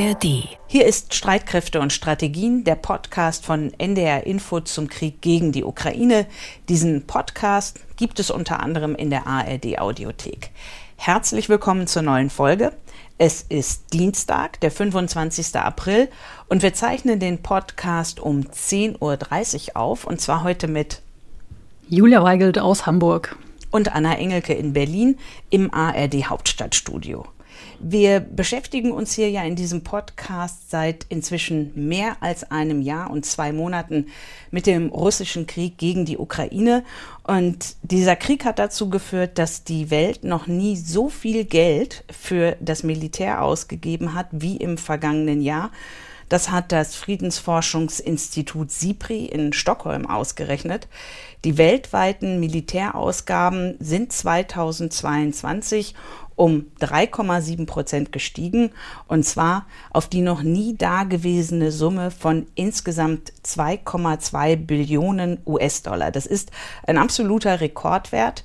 ARD. Hier ist Streitkräfte und Strategien, der Podcast von NDR Info zum Krieg gegen die Ukraine. Diesen Podcast gibt es unter anderem in der ARD Audiothek. Herzlich willkommen zur neuen Folge. Es ist Dienstag, der 25. April und wir zeichnen den Podcast um 10.30 Uhr auf und zwar heute mit Julia Weigelt aus Hamburg und Anna Engelke in Berlin im ARD Hauptstadtstudio. Wir beschäftigen uns hier ja in diesem Podcast seit inzwischen mehr als einem Jahr und zwei Monaten mit dem russischen Krieg gegen die Ukraine. Und dieser Krieg hat dazu geführt, dass die Welt noch nie so viel Geld für das Militär ausgegeben hat wie im vergangenen Jahr. Das hat das Friedensforschungsinstitut SIPRI in Stockholm ausgerechnet. Die weltweiten Militärausgaben sind 2022 um 3,7 Prozent gestiegen und zwar auf die noch nie dagewesene Summe von insgesamt 2,2 Billionen US-Dollar. Das ist ein absoluter Rekordwert.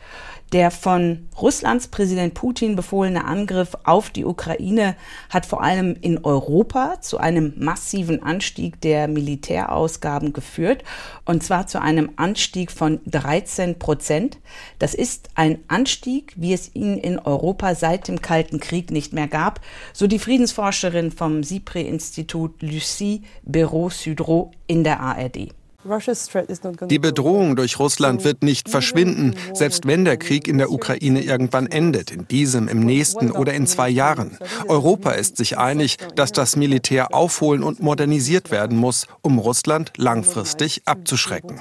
Der von Russlands Präsident Putin befohlene Angriff auf die Ukraine hat vor allem in Europa zu einem massiven Anstieg der Militärausgaben geführt, und zwar zu einem Anstieg von 13 Prozent. Das ist ein Anstieg, wie es ihn in Europa seit dem Kalten Krieg nicht mehr gab, so die Friedensforscherin vom SIPRI-Institut Lucie Béraud-Sudreau in der ARD. Die Bedrohung durch Russland wird nicht verschwinden, selbst wenn der Krieg in der Ukraine irgendwann endet, in diesem, im nächsten oder in zwei Jahren. Europa ist sich einig, dass das Militär aufholen und modernisiert werden muss, um Russland langfristig abzuschrecken.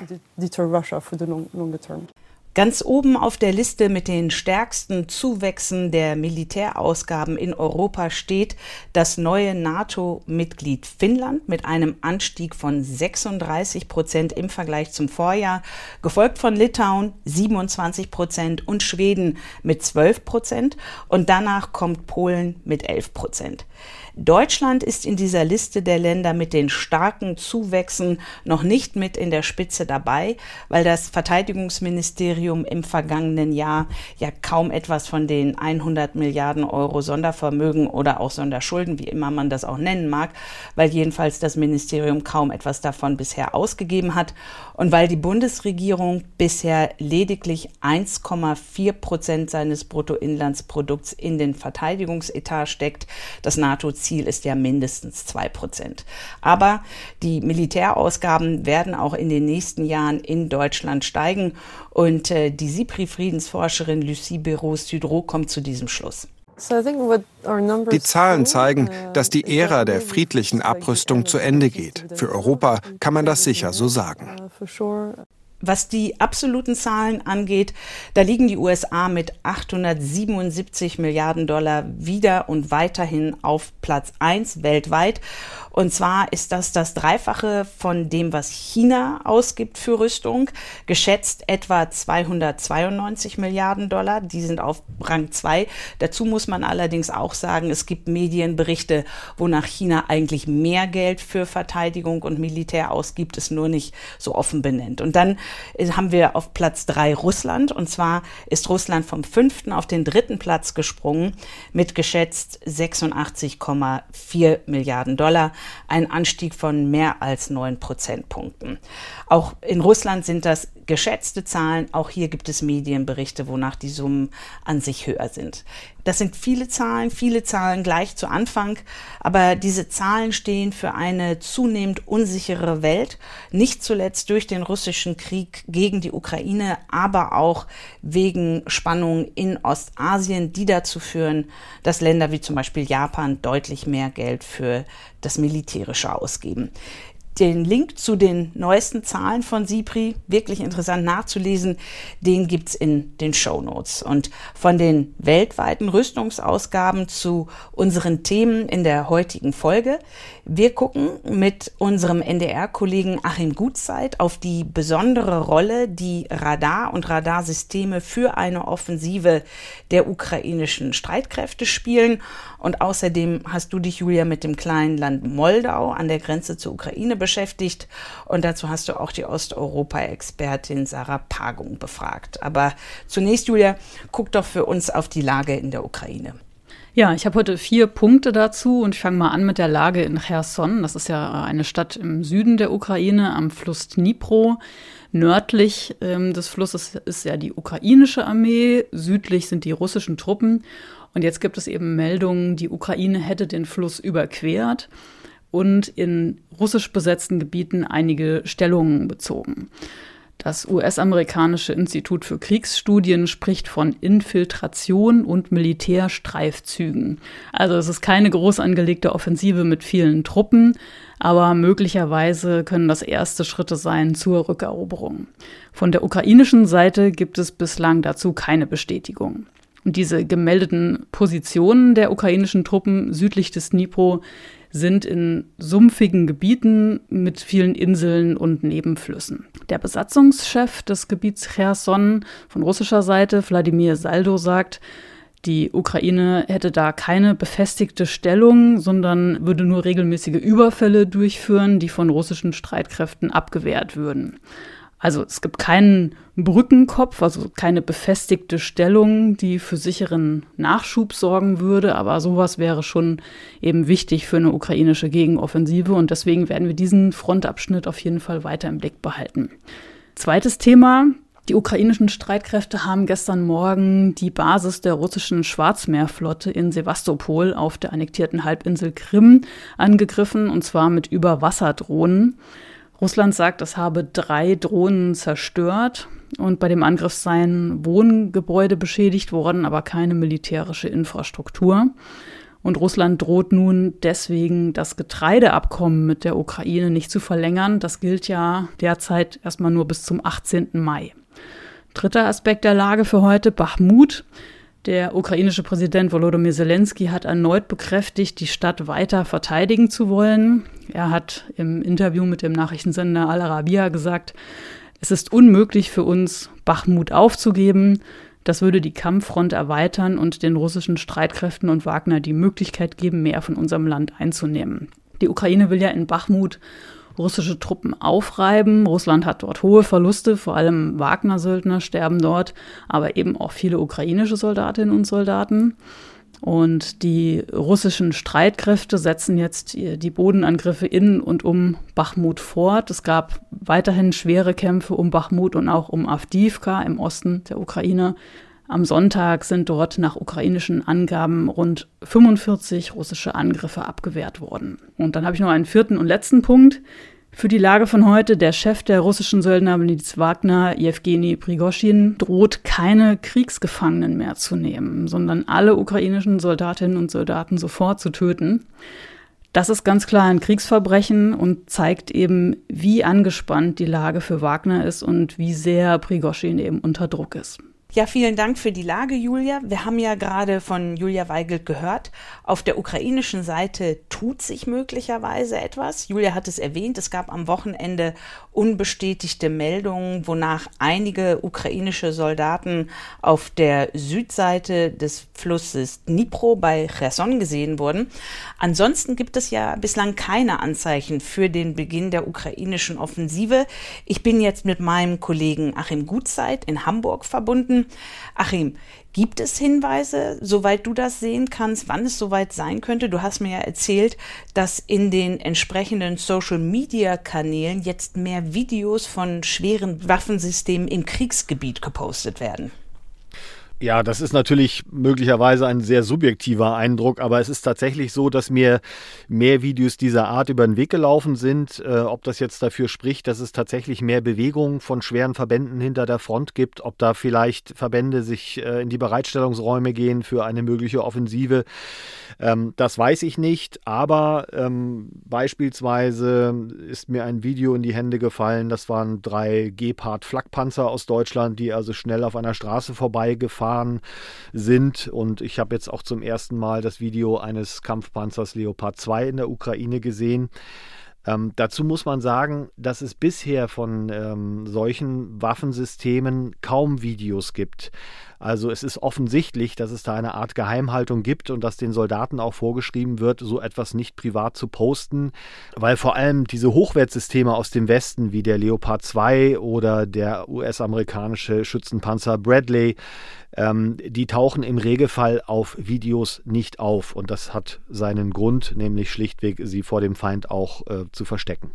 Ganz oben auf der Liste mit den stärksten Zuwächsen der Militärausgaben in Europa steht das neue NATO-Mitglied Finnland mit einem Anstieg von 36 Prozent im Vergleich zum Vorjahr, gefolgt von Litauen 27 Prozent und Schweden mit 12 Prozent und danach kommt Polen mit 11 Prozent. Deutschland ist in dieser Liste der Länder mit den starken Zuwächsen noch nicht mit in der Spitze dabei, weil das Verteidigungsministerium im vergangenen Jahr ja kaum etwas von den 100 Milliarden Euro Sondervermögen oder auch Sonderschulden, wie immer man das auch nennen mag, weil jedenfalls das Ministerium kaum etwas davon bisher ausgegeben hat und weil die Bundesregierung bisher lediglich 1,4 Prozent seines Bruttoinlandsprodukts in den Verteidigungsetat steckt. Das NATO Ziel ist ja mindestens zwei Prozent. Aber die Militärausgaben werden auch in den nächsten Jahren in Deutschland steigen. Und äh, die SIPRI-Friedensforscherin Lucie Béraud-Sudreau kommt zu diesem Schluss. Die Zahlen zeigen, uh, dass die Ära der friedlichen Abrüstung zu Ende geht. Für Europa kann man das sicher so sagen. Was die absoluten Zahlen angeht, da liegen die USA mit 877 Milliarden Dollar wieder und weiterhin auf Platz 1 weltweit. Und zwar ist das das Dreifache von dem, was China ausgibt für Rüstung. Geschätzt etwa 292 Milliarden Dollar. Die sind auf Rang 2. Dazu muss man allerdings auch sagen, es gibt Medienberichte, wonach China eigentlich mehr Geld für Verteidigung und Militär ausgibt, es nur nicht so offen benennt. Und dann haben wir auf Platz 3 Russland. Und zwar ist Russland vom fünften auf den dritten Platz gesprungen mit geschätzt 86,4 Milliarden Dollar ein Anstieg von mehr als neun Prozentpunkten. Auch in Russland sind das geschätzte Zahlen. Auch hier gibt es Medienberichte, wonach die Summen an sich höher sind. Das sind viele Zahlen, viele Zahlen gleich zu Anfang, aber diese Zahlen stehen für eine zunehmend unsichere Welt, nicht zuletzt durch den russischen Krieg gegen die Ukraine, aber auch wegen Spannungen in Ostasien, die dazu führen, dass Länder wie zum Beispiel Japan deutlich mehr Geld für das Militärische ausgeben. Den Link zu den neuesten Zahlen von SIPRI, wirklich interessant nachzulesen, den gibt's in den Show Notes. Und von den weltweiten Rüstungsausgaben zu unseren Themen in der heutigen Folge. Wir gucken mit unserem NDR-Kollegen Achim Gutzeit auf die besondere Rolle, die Radar und Radarsysteme für eine Offensive der ukrainischen Streitkräfte spielen. Und außerdem hast du dich, Julia, mit dem kleinen Land Moldau an der Grenze zur Ukraine beschäftigt. Und dazu hast du auch die Osteuropa-Expertin Sarah Pagung befragt. Aber zunächst, Julia, guck doch für uns auf die Lage in der Ukraine. Ja, ich habe heute vier Punkte dazu und ich fange mal an mit der Lage in Cherson. Das ist ja eine Stadt im Süden der Ukraine am Fluss Dnipro. Nördlich ähm, des Flusses ist ja die ukrainische Armee, südlich sind die russischen Truppen. Und jetzt gibt es eben Meldungen, die Ukraine hätte den Fluss überquert und in russisch besetzten Gebieten einige Stellungen bezogen. Das US-amerikanische Institut für Kriegsstudien spricht von Infiltration und Militärstreifzügen. Also es ist keine groß angelegte Offensive mit vielen Truppen, aber möglicherweise können das erste Schritte sein zur Rückeroberung. Von der ukrainischen Seite gibt es bislang dazu keine Bestätigung. Und diese gemeldeten Positionen der ukrainischen Truppen südlich des Dnipro sind in sumpfigen Gebieten mit vielen Inseln und Nebenflüssen. Der Besatzungschef des Gebiets Cherson von russischer Seite, Wladimir Saldo, sagt, die Ukraine hätte da keine befestigte Stellung, sondern würde nur regelmäßige Überfälle durchführen, die von russischen Streitkräften abgewehrt würden. Also es gibt keinen Brückenkopf, also keine befestigte Stellung, die für sicheren Nachschub sorgen würde, aber sowas wäre schon eben wichtig für eine ukrainische Gegenoffensive und deswegen werden wir diesen Frontabschnitt auf jeden Fall weiter im Blick behalten. Zweites Thema. Die ukrainischen Streitkräfte haben gestern Morgen die Basis der russischen Schwarzmeerflotte in Sevastopol auf der annektierten Halbinsel Krim angegriffen, und zwar mit Überwasserdrohnen. Russland sagt, es habe drei Drohnen zerstört und bei dem Angriff seien Wohngebäude beschädigt worden, aber keine militärische Infrastruktur. Und Russland droht nun deswegen, das Getreideabkommen mit der Ukraine nicht zu verlängern. Das gilt ja derzeit erstmal nur bis zum 18. Mai. Dritter Aspekt der Lage für heute, Bachmut. Der ukrainische Präsident Volodymyr Zelensky hat erneut bekräftigt, die Stadt weiter verteidigen zu wollen. Er hat im Interview mit dem Nachrichtensender Al Arabiya gesagt, es ist unmöglich für uns, Bachmut aufzugeben. Das würde die Kampffront erweitern und den russischen Streitkräften und Wagner die Möglichkeit geben, mehr von unserem Land einzunehmen. Die Ukraine will ja in Bachmut russische Truppen aufreiben. Russland hat dort hohe Verluste, vor allem Wagner-Söldner sterben dort, aber eben auch viele ukrainische Soldatinnen und Soldaten. Und die russischen Streitkräfte setzen jetzt die Bodenangriffe in und um Bachmut fort. Es gab weiterhin schwere Kämpfe um Bachmut und auch um Avdivka im Osten der Ukraine. Am Sonntag sind dort nach ukrainischen Angaben rund 45 russische Angriffe abgewehrt worden. Und dann habe ich noch einen vierten und letzten Punkt für die Lage von heute. Der Chef der russischen Söldnermiliz Wagner, Jewgeni Prigoschin, droht keine Kriegsgefangenen mehr zu nehmen, sondern alle ukrainischen Soldatinnen und Soldaten sofort zu töten. Das ist ganz klar ein Kriegsverbrechen und zeigt eben, wie angespannt die Lage für Wagner ist und wie sehr Prigoschin eben unter Druck ist. Ja, vielen Dank für die Lage, Julia. Wir haben ja gerade von Julia Weigelt gehört. Auf der ukrainischen Seite tut sich möglicherweise etwas. Julia hat es erwähnt. Es gab am Wochenende unbestätigte Meldungen, wonach einige ukrainische Soldaten auf der Südseite des Flusses Dnipro bei Cherson gesehen wurden. Ansonsten gibt es ja bislang keine Anzeichen für den Beginn der ukrainischen Offensive. Ich bin jetzt mit meinem Kollegen Achim Gutzeit in Hamburg verbunden. Achim, gibt es Hinweise, soweit du das sehen kannst, wann es soweit sein könnte? Du hast mir ja erzählt, dass in den entsprechenden Social-Media-Kanälen jetzt mehr Videos von schweren Waffensystemen im Kriegsgebiet gepostet werden. Ja, das ist natürlich möglicherweise ein sehr subjektiver Eindruck, aber es ist tatsächlich so, dass mir mehr Videos dieser Art über den Weg gelaufen sind. Äh, ob das jetzt dafür spricht, dass es tatsächlich mehr Bewegung von schweren Verbänden hinter der Front gibt, ob da vielleicht Verbände sich äh, in die Bereitstellungsräume gehen für eine mögliche Offensive, ähm, das weiß ich nicht. Aber ähm, beispielsweise ist mir ein Video in die Hände gefallen, das waren drei Gepard-Flakpanzer aus Deutschland, die also schnell auf einer Straße vorbeigefahren gefahren sind. Und ich habe jetzt auch zum ersten Mal das Video eines Kampfpanzers Leopard 2 in der Ukraine gesehen. Ähm, dazu muss man sagen, dass es bisher von ähm, solchen Waffensystemen kaum Videos gibt. Also es ist offensichtlich, dass es da eine Art Geheimhaltung gibt und dass den Soldaten auch vorgeschrieben wird, so etwas nicht privat zu posten, weil vor allem diese Hochwertsysteme aus dem Westen wie der Leopard 2 oder der US-amerikanische Schützenpanzer Bradley, ähm, die tauchen im Regelfall auf Videos nicht auf. Und das hat seinen Grund, nämlich schlichtweg sie vor dem Feind auch äh, zu verstecken.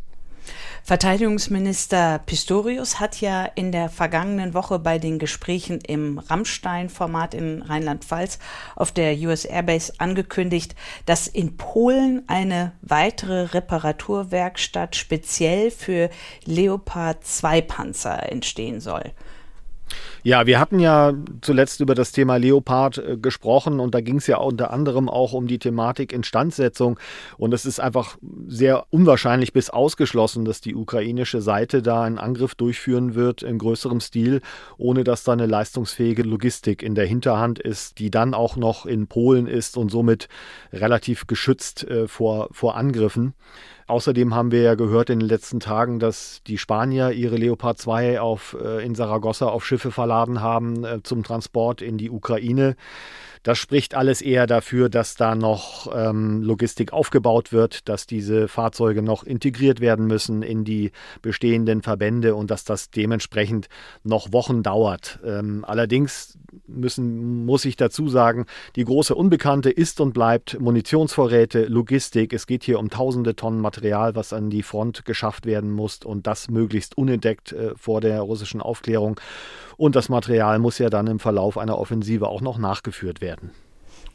Verteidigungsminister Pistorius hat ja in der vergangenen Woche bei den Gesprächen im Rammstein-Format in Rheinland-Pfalz auf der US Airbase angekündigt, dass in Polen eine weitere Reparaturwerkstatt speziell für Leopard 2 Panzer entstehen soll. Ja, wir hatten ja zuletzt über das Thema Leopard äh, gesprochen und da ging es ja unter anderem auch um die Thematik Instandsetzung. Und es ist einfach sehr unwahrscheinlich bis ausgeschlossen, dass die ukrainische Seite da einen Angriff durchführen wird in größerem Stil, ohne dass da eine leistungsfähige Logistik in der Hinterhand ist, die dann auch noch in Polen ist und somit relativ geschützt äh, vor, vor Angriffen. Außerdem haben wir ja gehört in den letzten Tagen, dass die Spanier ihre Leopard 2 auf, äh, in Saragossa auf Schiffe verladen haben äh, zum Transport in die Ukraine. Das spricht alles eher dafür, dass da noch ähm, Logistik aufgebaut wird, dass diese Fahrzeuge noch integriert werden müssen in die bestehenden Verbände und dass das dementsprechend noch Wochen dauert. Ähm, allerdings müssen, muss ich dazu sagen, die große Unbekannte ist und bleibt Munitionsvorräte, Logistik. Es geht hier um tausende Tonnen Material, was an die Front geschafft werden muss und das möglichst unentdeckt äh, vor der russischen Aufklärung. Und das Material muss ja dann im Verlauf einer Offensive auch noch nachgeführt werden.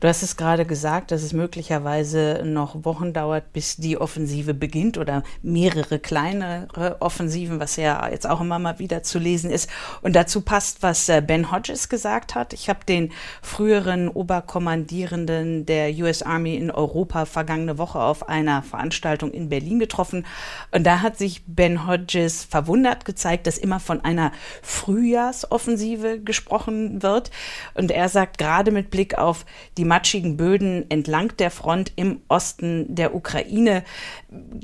Du hast es gerade gesagt, dass es möglicherweise noch Wochen dauert, bis die Offensive beginnt oder mehrere kleinere Offensiven, was ja jetzt auch immer mal wieder zu lesen ist. Und dazu passt, was äh, Ben Hodges gesagt hat. Ich habe den früheren Oberkommandierenden der US Army in Europa vergangene Woche auf einer Veranstaltung in Berlin getroffen. Und da hat sich Ben Hodges verwundert gezeigt, dass immer von einer Frühjahrsoffensive gesprochen wird. Und er sagt gerade mit Blick auf die matschigen Böden entlang der Front im Osten der Ukraine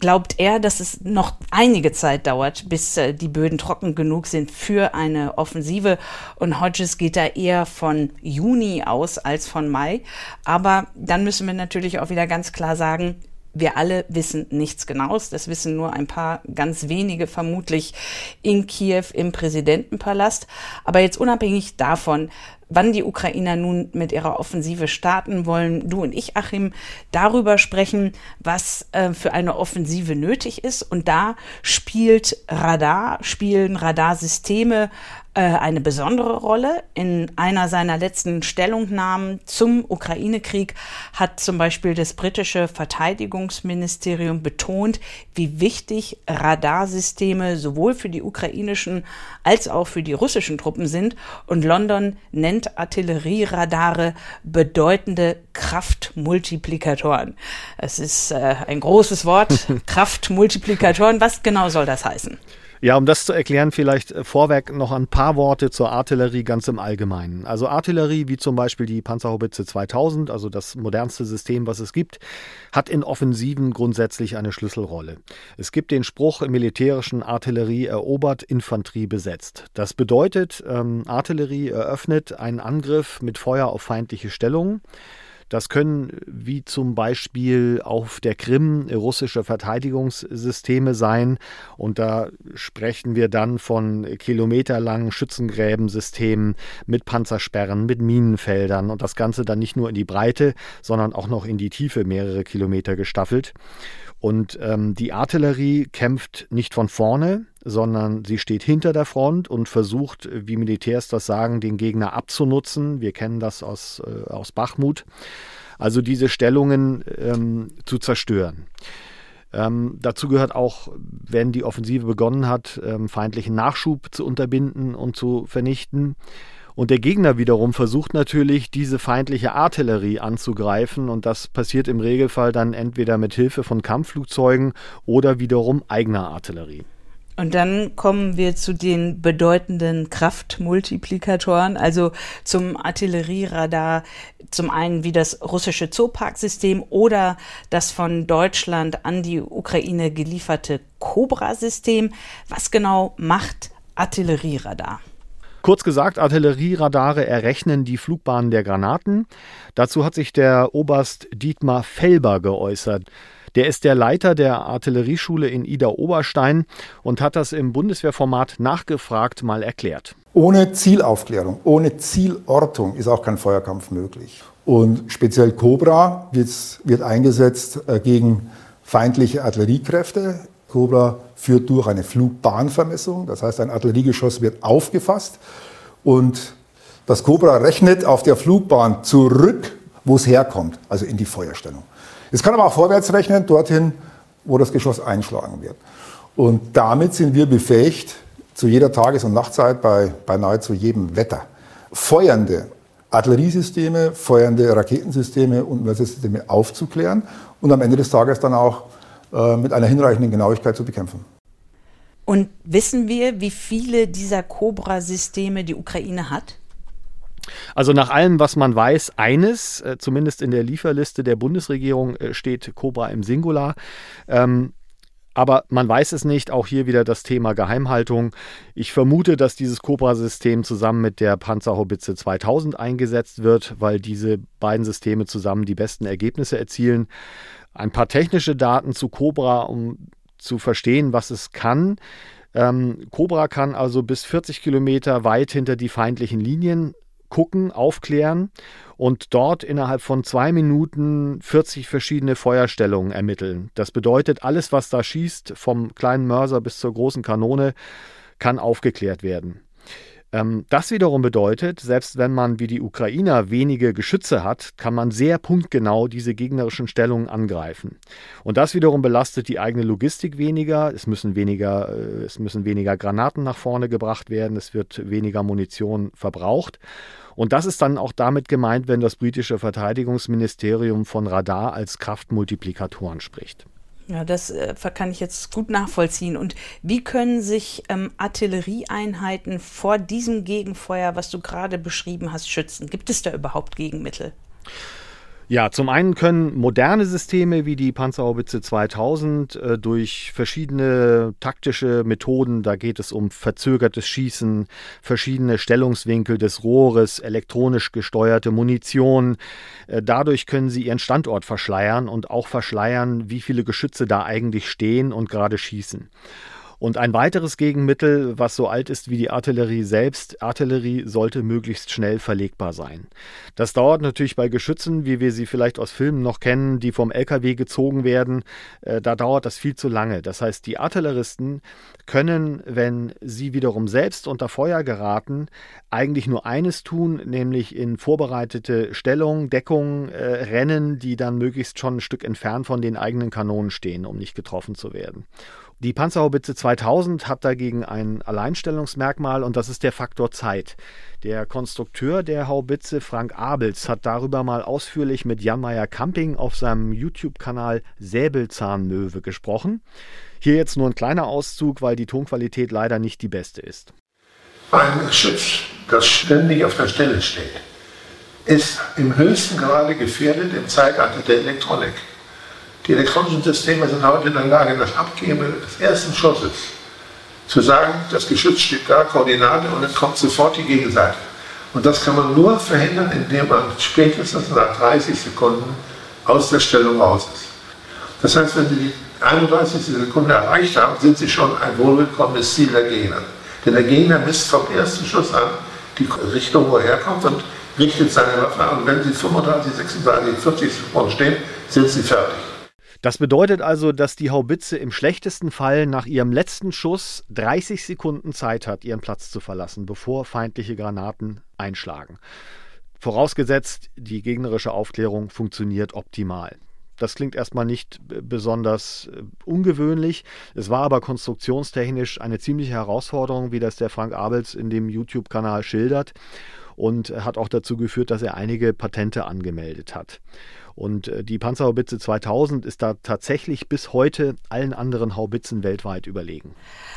glaubt er, dass es noch einige Zeit dauert, bis äh, die Böden trocken genug sind für eine Offensive. Und Hodges geht da eher von Juni aus als von Mai. Aber dann müssen wir natürlich auch wieder ganz klar sagen, wir alle wissen nichts Genaues. Das wissen nur ein paar ganz wenige vermutlich in Kiew im Präsidentenpalast. Aber jetzt unabhängig davon, wann die Ukrainer nun mit ihrer Offensive starten wollen. Du und ich, Achim, darüber sprechen, was äh, für eine Offensive nötig ist. Und da spielt Radar, spielen Radarsysteme eine besondere Rolle. In einer seiner letzten Stellungnahmen zum Ukraine-Krieg hat zum Beispiel das britische Verteidigungsministerium betont, wie wichtig Radarsysteme sowohl für die ukrainischen als auch für die russischen Truppen sind. Und London nennt Artillerieradare bedeutende Kraftmultiplikatoren. Es ist äh, ein großes Wort, Kraftmultiplikatoren. Was genau soll das heißen? Ja, um das zu erklären, vielleicht äh, vorweg noch ein paar Worte zur Artillerie ganz im Allgemeinen. Also Artillerie, wie zum Beispiel die Panzerhaubitze 2000, also das modernste System, was es gibt, hat in Offensiven grundsätzlich eine Schlüsselrolle. Es gibt den Spruch im militärischen Artillerie erobert, Infanterie besetzt. Das bedeutet, ähm, Artillerie eröffnet einen Angriff mit Feuer auf feindliche Stellungen. Das können wie zum Beispiel auf der Krim russische Verteidigungssysteme sein. Und da sprechen wir dann von kilometerlangen Schützengräbensystemen mit Panzersperren, mit Minenfeldern und das Ganze dann nicht nur in die Breite, sondern auch noch in die Tiefe mehrere Kilometer gestaffelt. Und ähm, die Artillerie kämpft nicht von vorne, sondern sie steht hinter der Front und versucht, wie Militärs das sagen, den Gegner abzunutzen. Wir kennen das aus, äh, aus Bachmut. Also diese Stellungen ähm, zu zerstören. Ähm, dazu gehört auch, wenn die Offensive begonnen hat, ähm, feindlichen Nachschub zu unterbinden und zu vernichten. Und der Gegner wiederum versucht natürlich, diese feindliche Artillerie anzugreifen. Und das passiert im Regelfall dann entweder mit Hilfe von Kampfflugzeugen oder wiederum eigener Artillerie. Und dann kommen wir zu den bedeutenden Kraftmultiplikatoren, also zum Artillerieradar, zum einen wie das russische Zoopark-System oder das von Deutschland an die Ukraine gelieferte Cobra-System. Was genau macht Artillerieradar? Kurz gesagt, Artillerieradare errechnen die Flugbahnen der Granaten. Dazu hat sich der Oberst Dietmar Felber geäußert. Der ist der Leiter der Artillerieschule in Ida-Oberstein und hat das im Bundeswehrformat nachgefragt mal erklärt. Ohne Zielaufklärung, ohne Zielortung ist auch kein Feuerkampf möglich. Und speziell Cobra wird, eingesetzt äh, gegen feindliche Artilleriekräfte. Cobra führt durch eine Flugbahnvermessung, das heißt ein Artilleriegeschoss wird aufgefasst und das Cobra rechnet auf der Flugbahn zurück, wo es herkommt, also in die Feuerstellung. Es kann aber auch vorwärts rechnen, dorthin, wo das Geschoss einschlagen wird. Und damit sind wir befähigt, zu jeder Tages- und Nachtzeit bei, bei nahezu jedem Wetter feuernde Artilleriesysteme, feuernde Raketensysteme und Mörsersysteme aufzuklären und am Ende des Tages dann auch äh, mit einer hinreichenden Genauigkeit zu bekämpfen. Und wissen wir, wie viele dieser Cobra-Systeme die Ukraine hat? Also nach allem, was man weiß, eines, äh, zumindest in der Lieferliste der Bundesregierung äh, steht Cobra im Singular. Ähm, aber man weiß es nicht. Auch hier wieder das Thema Geheimhaltung. Ich vermute, dass dieses Cobra-System zusammen mit der Panzerhaubitze 2000 eingesetzt wird, weil diese beiden Systeme zusammen die besten Ergebnisse erzielen. Ein paar technische Daten zu Cobra, um zu verstehen, was es kann. Ähm, Cobra kann also bis 40 Kilometer weit hinter die feindlichen Linien gucken, aufklären und dort innerhalb von zwei Minuten 40 verschiedene Feuerstellungen ermitteln. Das bedeutet, alles, was da schießt, vom kleinen Mörser bis zur großen Kanone, kann aufgeklärt werden. Ähm, das wiederum bedeutet, selbst wenn man wie die Ukrainer wenige Geschütze hat, kann man sehr punktgenau diese gegnerischen Stellungen angreifen. Und das wiederum belastet die eigene Logistik weniger. Es müssen weniger, äh, es müssen weniger Granaten nach vorne gebracht werden. Es wird weniger Munition verbraucht. Und das ist dann auch damit gemeint, wenn das britische Verteidigungsministerium von Radar als Kraftmultiplikatoren spricht. Ja, das äh, kann ich jetzt gut nachvollziehen. Und wie können sich ähm, Artillerieeinheiten vor diesem Gegenfeuer, was du gerade beschrieben hast, schützen? Gibt es da überhaupt Gegenmittel? Ja, zum einen können moderne Systeme wie die Panzerhaubitze 2000 äh, durch verschiedene taktische Methoden, da geht es um verzögertes Schießen, verschiedene Stellungswinkel des Rohres, elektronisch gesteuerte Munition, äh, dadurch können sie ihren Standort verschleiern und auch verschleiern, wie viele Geschütze da eigentlich stehen und gerade schießen. Und ein weiteres Gegenmittel, was so alt ist wie die Artillerie selbst, Artillerie sollte möglichst schnell verlegbar sein. Das dauert natürlich bei Geschützen, wie wir sie vielleicht aus Filmen noch kennen, die vom LKW gezogen werden. Äh, da dauert das viel zu lange. Das heißt, die Artilleristen können, wenn sie wiederum selbst unter Feuer geraten, eigentlich nur eines tun, nämlich in vorbereitete Stellung, Deckung äh, rennen, die dann möglichst schon ein Stück entfernt von den eigenen Kanonen stehen, um nicht getroffen zu werden. Die Panzerhaubitze 2000 hat dagegen ein Alleinstellungsmerkmal und das ist der Faktor Zeit. Der Konstrukteur der Haubitze, Frank Abels, hat darüber mal ausführlich mit Jan-Meyer Camping auf seinem YouTube-Kanal Säbelzahnmöwe gesprochen. Hier jetzt nur ein kleiner Auszug, weil die Tonqualität leider nicht die beste ist. Ein Geschütz, das ständig auf der Stelle steht, ist im höchsten Grade gefährdet im Zeitalter der Elektronik. Die elektronischen Systeme sind heute in der Lage, das Abgeben des ersten Schusses zu sagen, das Geschütz steht da, Koordinate, und dann kommt sofort die Gegenseite. Und das kann man nur verhindern, indem man spätestens nach 30 Sekunden aus der Stellung raus ist. Das heißt, wenn Sie die 31. Sekunde erreicht haben, sind Sie schon ein wohlbekommenes Ziel der Gegner. Denn der Gegner misst vom ersten Schuss an die Richtung, wo er herkommt und richtet seine Waffe an. Und wenn Sie 35, 36, 40 Sekunden stehen, sind Sie fertig. Das bedeutet also, dass die Haubitze im schlechtesten Fall nach ihrem letzten Schuss 30 Sekunden Zeit hat, ihren Platz zu verlassen, bevor feindliche Granaten einschlagen. Vorausgesetzt, die gegnerische Aufklärung funktioniert optimal. Das klingt erstmal nicht besonders äh, ungewöhnlich. Es war aber konstruktionstechnisch eine ziemliche Herausforderung, wie das der Frank Abels in dem YouTube-Kanal schildert und hat auch dazu geführt, dass er einige Patente angemeldet hat. Und äh, die Panzerhaubitze 2000 ist da tatsächlich bis heute allen anderen Haubitzen weltweit überlegen.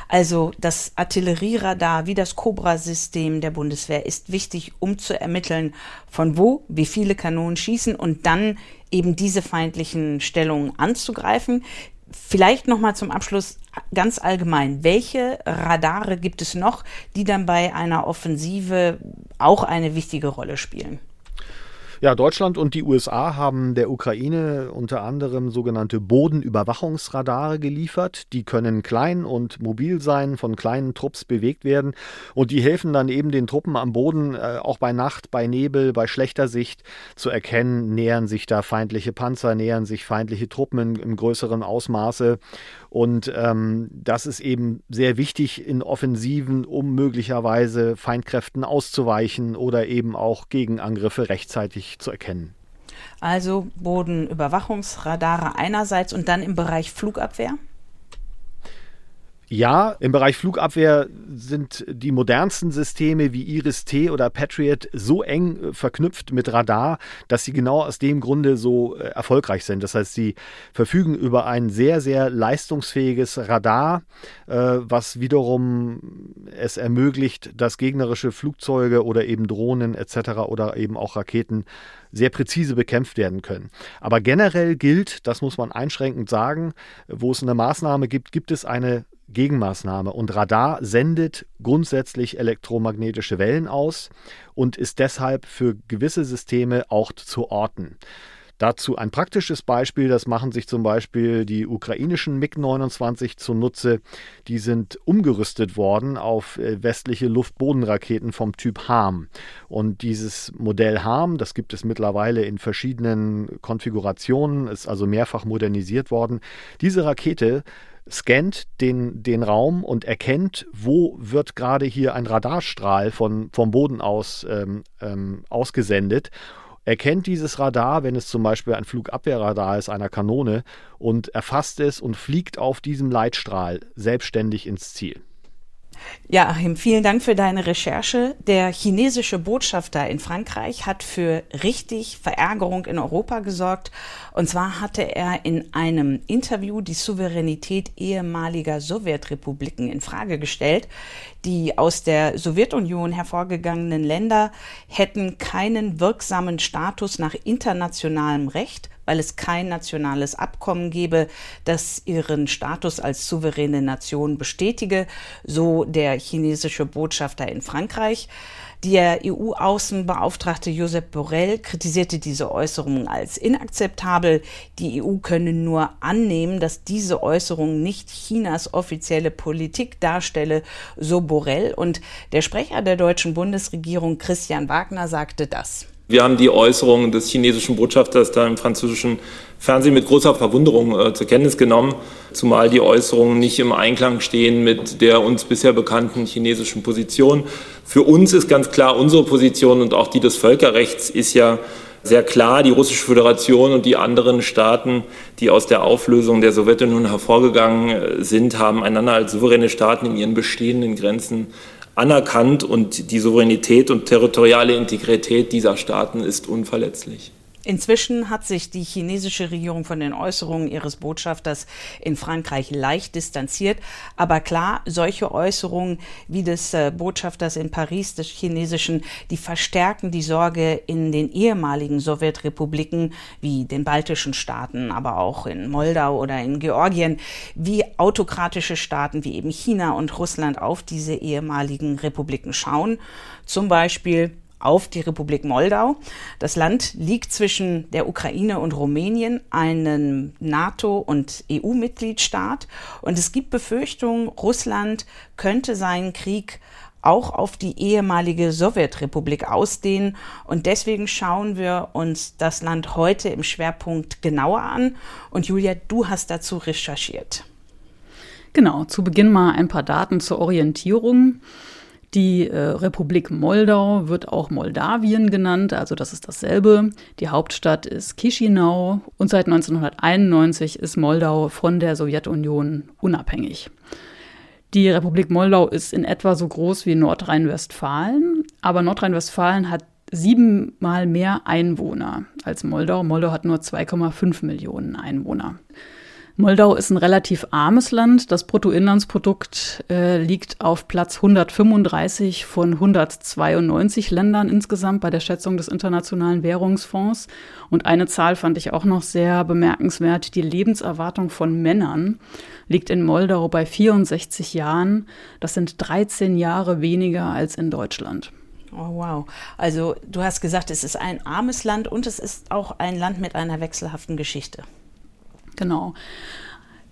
Also das Artillerieradar wie das Cobra-System der Bundeswehr ist wichtig, um zu ermitteln, von wo wie viele Kanonen schießen und dann eben diese feindlichen Stellungen anzugreifen. Vielleicht noch mal zum Abschluss ganz allgemein. Welche Radare gibt es noch, die dann bei einer Offensive auch eine wichtige Rolle spielen? Ja, Deutschland und die USA haben der Ukraine unter anderem sogenannte Bodenüberwachungsradare geliefert. Die können klein und mobil sein, von kleinen Trupps bewegt werden und die helfen dann eben den Truppen am Boden äh, auch bei Nacht, bei Nebel, bei schlechter Sicht zu erkennen, nähern sich da feindliche Panzer, nähern sich feindliche Truppen in, im größeren Ausmaße. Und ähm, das ist eben sehr wichtig in Offensiven, um möglicherweise Feindkräften auszuweichen oder eben auch Gegenangriffe rechtzeitig zu erkennen. Also Bodenüberwachungsradare einerseits und dann im Bereich Flugabwehr? Ja, im Bereich Flugabwehr sind die modernsten Systeme wie Iris-T oder Patriot so eng äh, verknüpft mit Radar, dass sie genau aus dem Grunde so äh, erfolgreich sind. Das heißt, sie verfügen über ein sehr, sehr leistungsfähiges Radar, äh, was wiederum es ermöglicht, dass gegnerische Flugzeuge oder eben Drohnen etc. oder eben auch Raketen sehr präzise bekämpft werden können. Aber generell gilt, das muss man einschränkend sagen, wo es eine Maßnahme gibt, gibt es eine Gegenmaßnahme. Und Radar sendet grundsätzlich elektromagnetische Wellen aus und ist deshalb für gewisse Systeme auch zu orten. Dazu ein praktisches Beispiel, das machen sich zum Beispiel die ukrainischen MiG-29 zunutze. Die sind umgerüstet worden auf äh, westliche Luftbodenraketen vom Typ HARM. Und dieses Modell HARM, das gibt es mittlerweile in verschiedenen Konfigurationen, ist also mehrfach modernisiert worden. Diese Rakete scannt den, den Raum und erkennt, wo wird gerade hier ein Radarstrahl von, vom Boden aus ähm, ähm, ausgesendet erkennt dieses Radar, wenn es zum Beispiel ein Flugabwehrradar ist, einer Kanone, und erfasst es und fliegt auf diesem Leitstrahl selbstständig ins Ziel. Ja, Achim, vielen Dank für deine Recherche. Der chinesische Botschafter in Frankreich hat für richtig Verärgerung in Europa gesorgt. Und zwar hatte er in einem Interview die Souveränität ehemaliger Sowjetrepubliken in Frage gestellt. Die aus der Sowjetunion hervorgegangenen Länder hätten keinen wirksamen Status nach internationalem Recht weil es kein nationales Abkommen gebe, das ihren Status als souveräne Nation bestätige, so der chinesische Botschafter in Frankreich. Der EU-Außenbeauftragte Josep Borrell kritisierte diese Äußerungen als inakzeptabel. Die EU könne nur annehmen, dass diese Äußerung nicht Chinas offizielle Politik darstelle, so Borrell. Und der Sprecher der deutschen Bundesregierung Christian Wagner sagte das. Wir haben die Äußerungen des chinesischen Botschafters da im französischen Fernsehen mit großer Verwunderung äh, zur Kenntnis genommen, zumal die Äußerungen nicht im Einklang stehen mit der uns bisher bekannten chinesischen Position. Für uns ist ganz klar unsere Position und auch die des Völkerrechts ist ja sehr klar, die Russische Föderation und die anderen Staaten, die aus der Auflösung der Sowjetunion hervorgegangen äh, sind, haben einander als souveräne Staaten in ihren bestehenden Grenzen anerkannt und die Souveränität und territoriale Integrität dieser Staaten ist unverletzlich. Inzwischen hat sich die chinesische Regierung von den Äußerungen ihres Botschafters in Frankreich leicht distanziert. Aber klar, solche Äußerungen wie des äh, Botschafters in Paris, des chinesischen, die verstärken die Sorge in den ehemaligen Sowjetrepubliken wie den baltischen Staaten, aber auch in Moldau oder in Georgien, wie autokratische Staaten wie eben China und Russland auf diese ehemaligen Republiken schauen. Zum Beispiel auf die Republik Moldau. Das Land liegt zwischen der Ukraine und Rumänien, einem NATO- und EU-Mitgliedstaat. Und es gibt Befürchtungen, Russland könnte seinen Krieg auch auf die ehemalige Sowjetrepublik ausdehnen. Und deswegen schauen wir uns das Land heute im Schwerpunkt genauer an. Und Julia, du hast dazu recherchiert. Genau, zu Beginn mal ein paar Daten zur Orientierung. Die äh, Republik Moldau wird auch Moldawien genannt, also das ist dasselbe. Die Hauptstadt ist Chisinau und seit 1991 ist Moldau von der Sowjetunion unabhängig. Die Republik Moldau ist in etwa so groß wie Nordrhein-Westfalen, aber Nordrhein-Westfalen hat siebenmal mehr Einwohner als Moldau. Moldau hat nur 2,5 Millionen Einwohner. Moldau ist ein relativ armes Land. Das Bruttoinlandsprodukt äh, liegt auf Platz 135 von 192 Ländern insgesamt bei der Schätzung des Internationalen Währungsfonds. Und eine Zahl fand ich auch noch sehr bemerkenswert. Die Lebenserwartung von Männern liegt in Moldau bei 64 Jahren. Das sind 13 Jahre weniger als in Deutschland. Oh, wow. Also du hast gesagt, es ist ein armes Land und es ist auch ein Land mit einer wechselhaften Geschichte. Genau.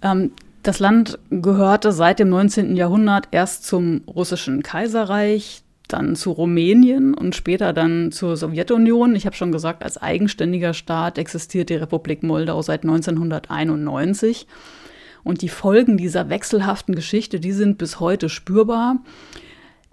Ähm, das Land gehörte seit dem 19. Jahrhundert erst zum russischen Kaiserreich, dann zu Rumänien und später dann zur Sowjetunion. Ich habe schon gesagt, als eigenständiger Staat existiert die Republik Moldau seit 1991. Und die Folgen dieser wechselhaften Geschichte, die sind bis heute spürbar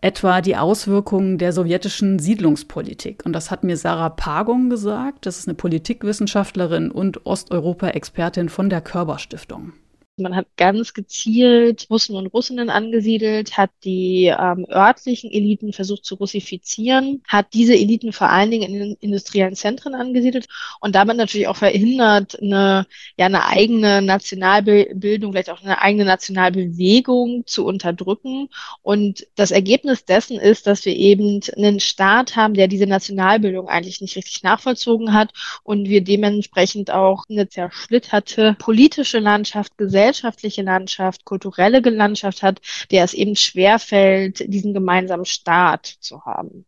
etwa die Auswirkungen der sowjetischen Siedlungspolitik. Und das hat mir Sarah Pagung gesagt. Das ist eine Politikwissenschaftlerin und Osteuropa-Expertin von der Körber Stiftung. Man hat ganz gezielt Russen und Russinnen angesiedelt, hat die ähm, örtlichen Eliten versucht zu russifizieren, hat diese Eliten vor allen Dingen in den industriellen Zentren angesiedelt und damit natürlich auch verhindert, eine, ja, eine eigene Nationalbildung, vielleicht auch eine eigene Nationalbewegung zu unterdrücken. Und das Ergebnis dessen ist, dass wir eben einen Staat haben, der diese Nationalbildung eigentlich nicht richtig nachvollzogen hat und wir dementsprechend auch eine zersplitterte politische Landschaft, Gesellschaft, gesellschaftliche Landschaft, kulturelle Landschaft hat, der es eben schwerfällt, diesen gemeinsamen Staat zu haben.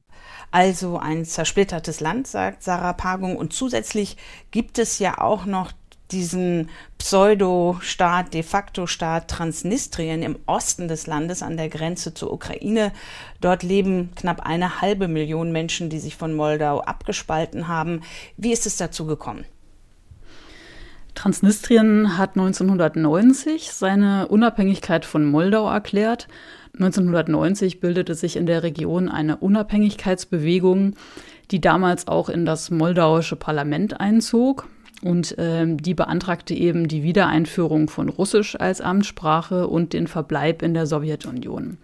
Also ein zersplittertes Land, sagt Sarah Pagung. Und zusätzlich gibt es ja auch noch diesen Pseudo-Staat, de facto Staat Transnistrien im Osten des Landes an der Grenze zur Ukraine. Dort leben knapp eine halbe Million Menschen, die sich von Moldau abgespalten haben. Wie ist es dazu gekommen? Transnistrien hat 1990 seine Unabhängigkeit von Moldau erklärt. 1990 bildete sich in der Region eine Unabhängigkeitsbewegung, die damals auch in das moldauische Parlament einzog. Und äh, die beantragte eben die Wiedereinführung von Russisch als Amtssprache und den Verbleib in der Sowjetunion.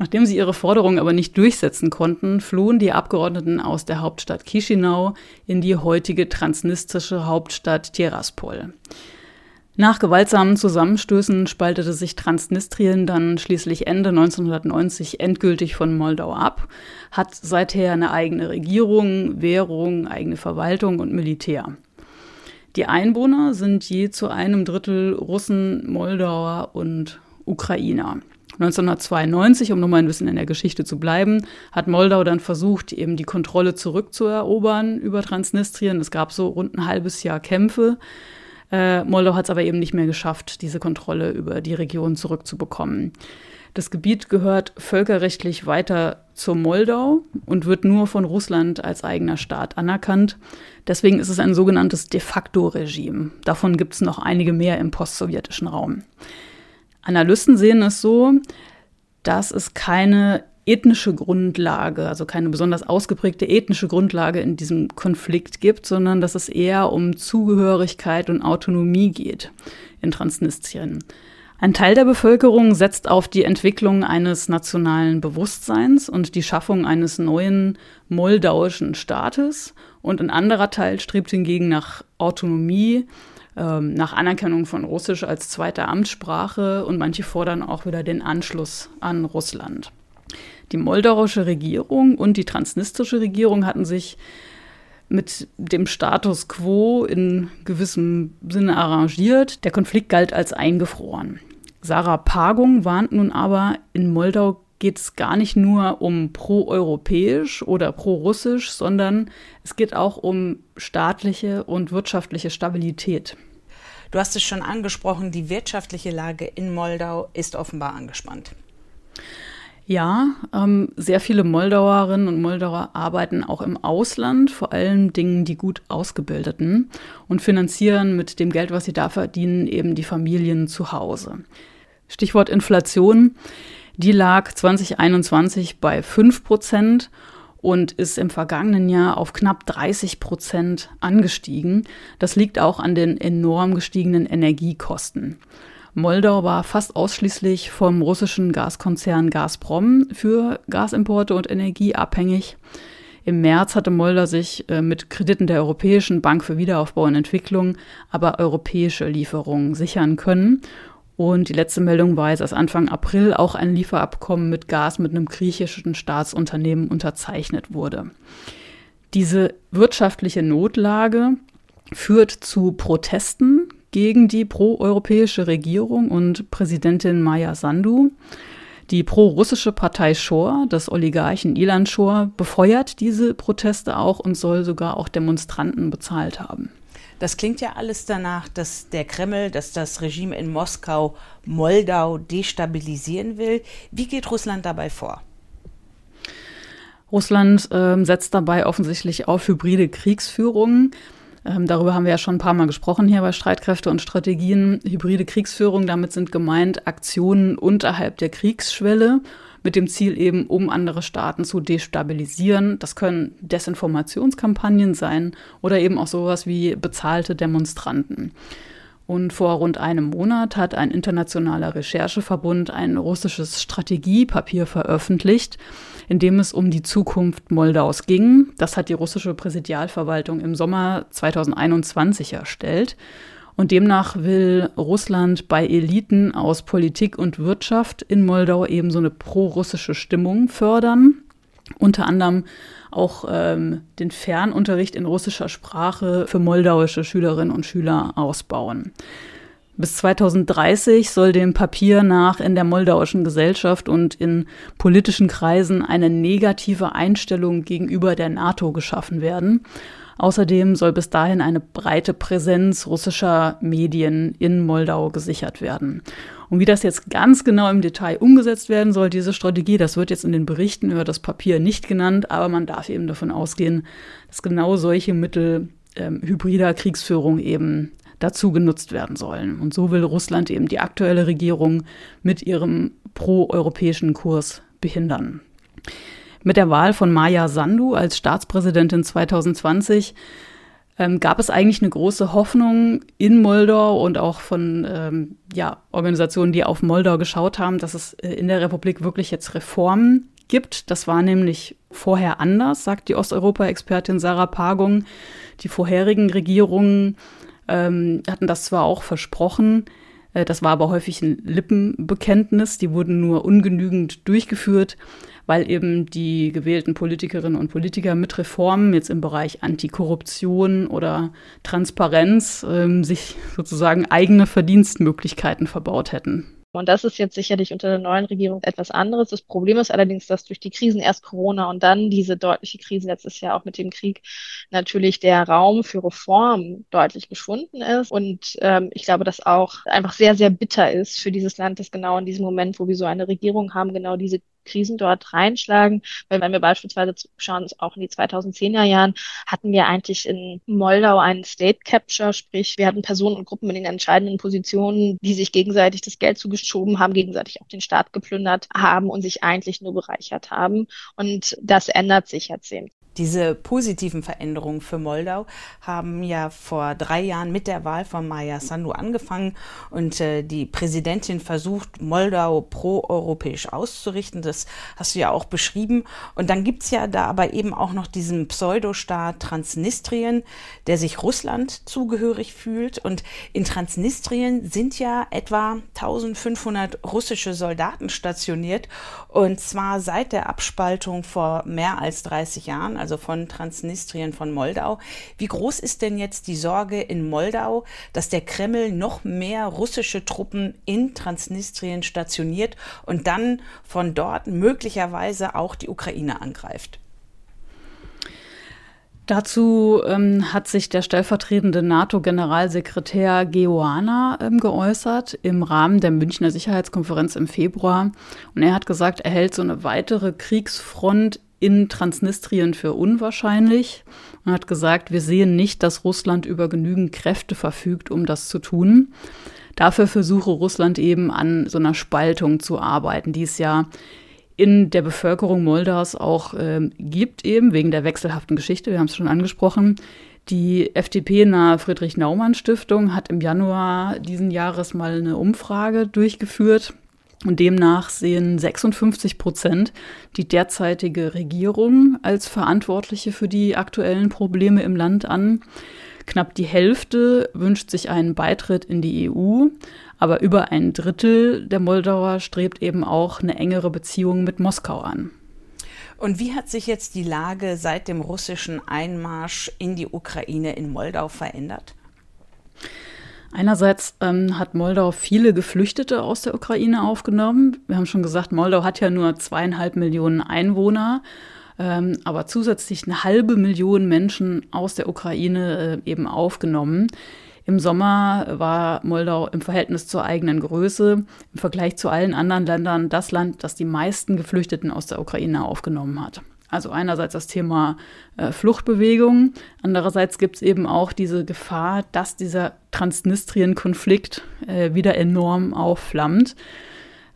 Nachdem sie ihre Forderungen aber nicht durchsetzen konnten, flohen die Abgeordneten aus der Hauptstadt Chisinau in die heutige transnistrische Hauptstadt Tiraspol. Nach gewaltsamen Zusammenstößen spaltete sich Transnistrien dann schließlich Ende 1990 endgültig von Moldau ab, hat seither eine eigene Regierung, Währung, eigene Verwaltung und Militär. Die Einwohner sind je zu einem Drittel Russen, Moldauer und Ukrainer. 1992, um nochmal ein bisschen in der Geschichte zu bleiben, hat Moldau dann versucht, eben die Kontrolle zurückzuerobern über Transnistrien. Es gab so rund ein halbes Jahr Kämpfe. Äh, Moldau hat es aber eben nicht mehr geschafft, diese Kontrolle über die Region zurückzubekommen. Das Gebiet gehört völkerrechtlich weiter zur Moldau und wird nur von Russland als eigener Staat anerkannt. Deswegen ist es ein sogenanntes de facto Regime. Davon gibt es noch einige mehr im postsowjetischen Raum. Analysten sehen es so, dass es keine ethnische Grundlage, also keine besonders ausgeprägte ethnische Grundlage in diesem Konflikt gibt, sondern dass es eher um Zugehörigkeit und Autonomie geht in Transnistrien. Ein Teil der Bevölkerung setzt auf die Entwicklung eines nationalen Bewusstseins und die Schaffung eines neuen moldauischen Staates und ein anderer Teil strebt hingegen nach Autonomie, ähm, nach Anerkennung von Russisch als zweite Amtssprache und manche fordern auch wieder den Anschluss an Russland. Die moldauische Regierung und die transnistrische Regierung hatten sich mit dem Status quo in gewissem Sinne arrangiert. Der Konflikt galt als eingefroren. Sarah Pagung warnt nun aber, in Moldau geht es gar nicht nur um pro-europäisch oder pro-russisch, sondern es geht auch um staatliche und wirtschaftliche Stabilität. Du hast es schon angesprochen, die wirtschaftliche Lage in Moldau ist offenbar angespannt. Ja, ähm, sehr viele Moldauerinnen und Moldauer arbeiten auch im Ausland, vor allem Dingen die gut ausgebildeten und finanzieren mit dem Geld, was sie da verdienen, eben die Familien zu Hause. Stichwort Inflation. Die lag 2021 bei 5 Prozent und ist im vergangenen Jahr auf knapp 30 Prozent angestiegen. Das liegt auch an den enorm gestiegenen Energiekosten. Moldau war fast ausschließlich vom russischen Gaskonzern Gazprom für Gasimporte und Energie abhängig. Im März hatte Moldau sich äh, mit Krediten der Europäischen Bank für Wiederaufbau und Entwicklung aber europäische Lieferungen sichern können. Und die letzte Meldung war jetzt, dass Anfang April auch ein Lieferabkommen mit Gas mit einem griechischen Staatsunternehmen unterzeichnet wurde. Diese wirtschaftliche Notlage führt zu Protesten gegen die proeuropäische Regierung und Präsidentin Maya Sandu. Die pro-russische Partei Shor des Oligarchen Ilan Shor befeuert diese Proteste auch und soll sogar auch Demonstranten bezahlt haben. Das klingt ja alles danach, dass der Kreml, dass das Regime in Moskau Moldau destabilisieren will. Wie geht Russland dabei vor? Russland äh, setzt dabei offensichtlich auf hybride Kriegsführung. Ähm, darüber haben wir ja schon ein paar Mal gesprochen hier bei Streitkräfte und Strategien. Hybride Kriegsführung, damit sind gemeint Aktionen unterhalb der Kriegsschwelle mit dem Ziel eben, um andere Staaten zu destabilisieren. Das können Desinformationskampagnen sein oder eben auch sowas wie bezahlte Demonstranten. Und vor rund einem Monat hat ein internationaler Rechercheverbund ein russisches Strategiepapier veröffentlicht, in dem es um die Zukunft Moldaus ging. Das hat die russische Präsidialverwaltung im Sommer 2021 erstellt. Und demnach will Russland bei Eliten aus Politik und Wirtschaft in Moldau eben so eine pro-russische Stimmung fördern. Unter anderem auch ähm, den Fernunterricht in russischer Sprache für moldauische Schülerinnen und Schüler ausbauen. Bis 2030 soll dem Papier nach in der moldauischen Gesellschaft und in politischen Kreisen eine negative Einstellung gegenüber der NATO geschaffen werden. Außerdem soll bis dahin eine breite Präsenz russischer Medien in Moldau gesichert werden. Und wie das jetzt ganz genau im Detail umgesetzt werden soll, diese Strategie, das wird jetzt in den Berichten über das Papier nicht genannt, aber man darf eben davon ausgehen, dass genau solche Mittel ähm, hybrider Kriegsführung eben dazu genutzt werden sollen. Und so will Russland eben die aktuelle Regierung mit ihrem proeuropäischen Kurs behindern. Mit der Wahl von Maya Sandu als Staatspräsidentin 2020 ähm, gab es eigentlich eine große Hoffnung in Moldau und auch von ähm, ja, Organisationen, die auf Moldau geschaut haben, dass es äh, in der Republik wirklich jetzt Reformen gibt. Das war nämlich vorher anders, sagt die Osteuropa-Expertin Sarah Pagung. Die vorherigen Regierungen ähm, hatten das zwar auch versprochen, das war aber häufig ein Lippenbekenntnis, die wurden nur ungenügend durchgeführt weil eben die gewählten Politikerinnen und Politiker mit Reformen jetzt im Bereich Antikorruption oder Transparenz ähm, sich sozusagen eigene Verdienstmöglichkeiten verbaut hätten. Und das ist jetzt sicherlich unter der neuen Regierung etwas anderes. Das Problem ist allerdings, dass durch die Krisen erst Corona und dann diese deutliche Krise letztes Jahr auch mit dem Krieg natürlich der Raum für Reform deutlich geschwunden ist. Und ähm, ich glaube, dass auch einfach sehr, sehr bitter ist für dieses Land, dass genau in diesem Moment, wo wir so eine Regierung haben, genau diese Krisen dort reinschlagen. Weil wenn wir beispielsweise schauen, auch in die 2010er Jahren, hatten wir eigentlich in Moldau einen State Capture, sprich wir hatten Personen und Gruppen in den entscheidenden Positionen, die sich gegenseitig das Geld zugeschoben haben, gegenseitig auch den Staat geplündert haben und sich eigentlich nur bereichert haben. Und das ändert sich jetzt eben. Diese positiven Veränderungen für Moldau haben ja vor drei Jahren mit der Wahl von Maya Sandu angefangen und äh, die Präsidentin versucht, Moldau pro-europäisch auszurichten. Das hast du ja auch beschrieben. Und dann gibt's ja da aber eben auch noch diesen Pseudostaat Transnistrien, der sich Russland zugehörig fühlt. Und in Transnistrien sind ja etwa 1500 russische Soldaten stationiert und zwar seit der Abspaltung vor mehr als 30 Jahren also von Transnistrien, von Moldau. Wie groß ist denn jetzt die Sorge in Moldau, dass der Kreml noch mehr russische Truppen in Transnistrien stationiert und dann von dort möglicherweise auch die Ukraine angreift? Dazu ähm, hat sich der stellvertretende NATO-Generalsekretär Geoana ähm, geäußert im Rahmen der Münchner Sicherheitskonferenz im Februar. Und er hat gesagt, er hält so eine weitere Kriegsfront in Transnistrien für unwahrscheinlich und hat gesagt, wir sehen nicht, dass Russland über genügend Kräfte verfügt, um das zu tun. Dafür versuche Russland eben an so einer Spaltung zu arbeiten, die es ja in der Bevölkerung Moldaus auch äh, gibt, eben wegen der wechselhaften Geschichte. Wir haben es schon angesprochen. Die FDP-nahe Friedrich-Naumann-Stiftung hat im Januar diesen Jahres mal eine Umfrage durchgeführt Und demnach sehen 56 Prozent die derzeitige Regierung als Verantwortliche für die aktuellen Probleme im Land an. Knapp die Hälfte wünscht sich einen Beitritt in die EU, aber über ein Drittel der Moldauer strebt eben auch eine engere Beziehung mit Moskau an. Und wie hat sich jetzt die Lage seit dem russischen Einmarsch in die Ukraine in Moldau verändert? Einerseits ähm, hat Moldau viele Geflüchtete aus der Ukraine aufgenommen. Wir haben schon gesagt, Moldau hat ja nur zweieinhalb Millionen Einwohner, ähm, aber zusätzlich eine halbe Million Menschen aus der Ukraine äh, eben aufgenommen. Im Sommer war Moldau im Verhältnis zur eigenen Größe im Vergleich zu allen anderen Ländern das Land, das die meisten Geflüchteten aus der Ukraine aufgenommen hat. Also einerseits das Thema äh, Fluchtbewegung, andererseits gibt es eben auch diese Gefahr, dass dieser Transnistrien-Konflikt äh, wieder enorm aufflammt.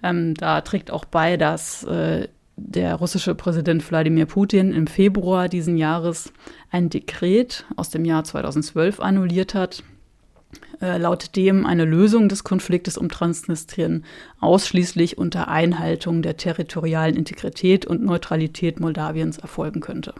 Ähm, da trägt auch bei, dass äh, der russische Präsident Wladimir Putin im Februar diesen Jahres ein Dekret aus dem Jahr 2012 annulliert hat, äh, laut dem eine Lösung des Konfliktes um Transnistrien ausschließlich unter Einhaltung der territorialen Integrität und Neutralität Moldawiens erfolgen könnte.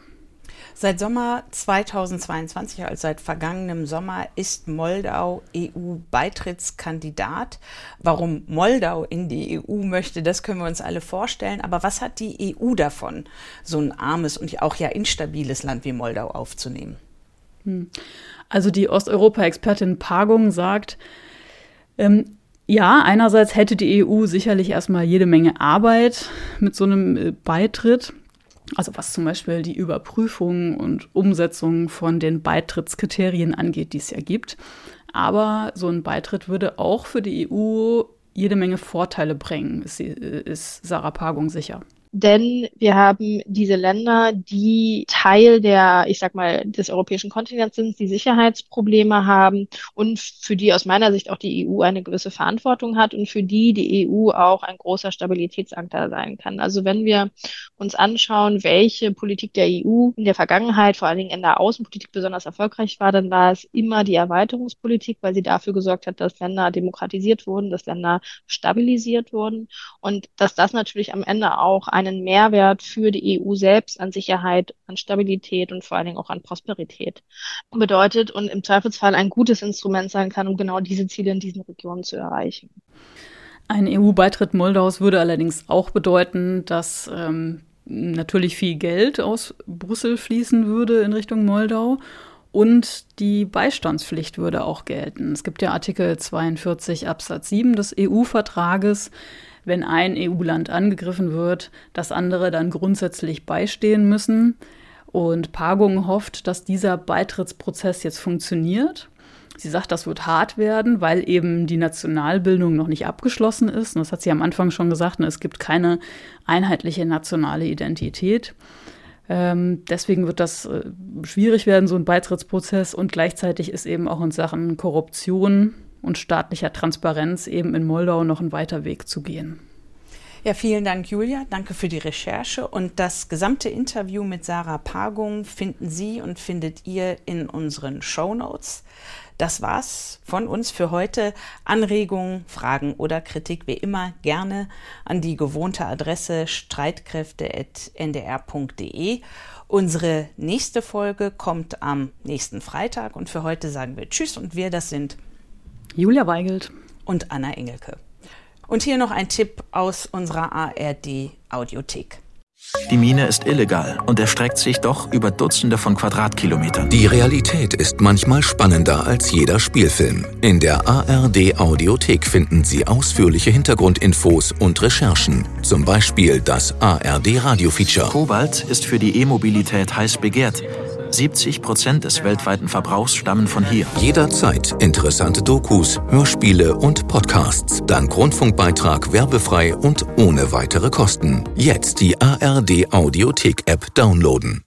Seit Sommer 2022, also seit vergangenem Sommer, ist Moldau EU-Beitrittskandidat. Warum Moldau in die EU möchte, das können wir uns alle vorstellen. Aber was hat die EU davon, so ein armes und auch ja instabiles Land wie Moldau aufzunehmen? Hm. Also die Osteuropa-Expertin Pagung sagt, ähm, ja, einerseits hätte die EU sicherlich erstmal jede Menge Arbeit mit so einem äh, Beitritt. Also was zum Beispiel die Überprüfung und Umsetzung von den Beitrittskriterien angeht, die es ja gibt. Aber so ein Beitritt würde auch für die EU jede Menge Vorteile bringen, ist, ist Sarah Pagung sicher denn wir haben diese Länder, die Teil der, ich sag mal, des europäischen Kontinents sind, die Sicherheitsprobleme haben und für die aus meiner Sicht auch die EU eine gewisse Verantwortung hat und für die die EU auch ein großer Stabilitätsanker sein kann. Also wenn wir uns anschauen, welche Politik der EU in der Vergangenheit, vor allen Dingen in der Außenpolitik besonders erfolgreich war, dann war es immer die Erweiterungspolitik, weil sie dafür gesorgt hat, dass Länder demokratisiert wurden, dass Länder stabilisiert wurden und dass das natürlich am Ende auch ein einen Mehrwert für die EU selbst an Sicherheit, an Stabilität und vor allen Dingen auch an Prosperität bedeutet und im Zweifelsfall ein gutes Instrument sein kann, um genau diese Ziele in diesen Regionen zu erreichen. Ein EU-Beitritt Moldaus würde allerdings auch bedeuten, dass ähm, natürlich viel Geld aus Brüssel fließen würde in Richtung Moldau. Und die Beistandspflicht würde auch gelten. Es gibt ja Artikel 42 Absatz 7 des EU-Vertrages, wenn ein EU-Land angegriffen wird, dass andere dann grundsätzlich beistehen müssen. Und Pagung hofft, dass dieser Beitrittsprozess jetzt funktioniert. Sie sagt, das wird hart werden, weil eben die Nationalbildung noch nicht abgeschlossen ist. Und das hat sie am Anfang schon gesagt. Ne, es gibt keine einheitliche nationale Identität. Ähm, deswegen wird das äh, schwierig werden, so ein Beitrittsprozess. Und gleichzeitig ist eben auch in Sachen Korruption und staatlicher Transparenz eben in Moldau noch ein weiter Weg zu gehen. Ja, vielen Dank, Julia. Danke für die Recherche. Und das gesamte Interview mit Sarah Pagung finden Sie und findet ihr in unseren Show Notes. Das war's von uns für heute. Anregungen, Fragen oder Kritik wie immer gerne an die gewohnte Adresse streitkräfte.ndr.de. Unsere nächste Folge kommt am nächsten Freitag und für heute sagen wir Tschüss und wir, das sind Julia Weigelt und Anna Engelke. Und hier noch ein Tipp aus unserer ARD Audiothek. Die Mine ist illegal und erstreckt sich doch über Dutzende von Quadratkilometern. Die Realität ist manchmal spannender als jeder Spielfilm. In der ARD Audiothek finden Sie ausführliche Hintergrundinfos und Recherchen. Zum Beispiel das ARD Radio Feature. Kobalt ist für die E-Mobilität heiß begehrt. 70 Prozent des weltweiten Verbrauchs stammen von hier. Jederzeit interessante Dokus, Hörspiele und Podcasts. Dank Rundfunkbeitrag werbefrei und ohne weitere Kosten. Jetzt die ARD Audiothek App downloaden.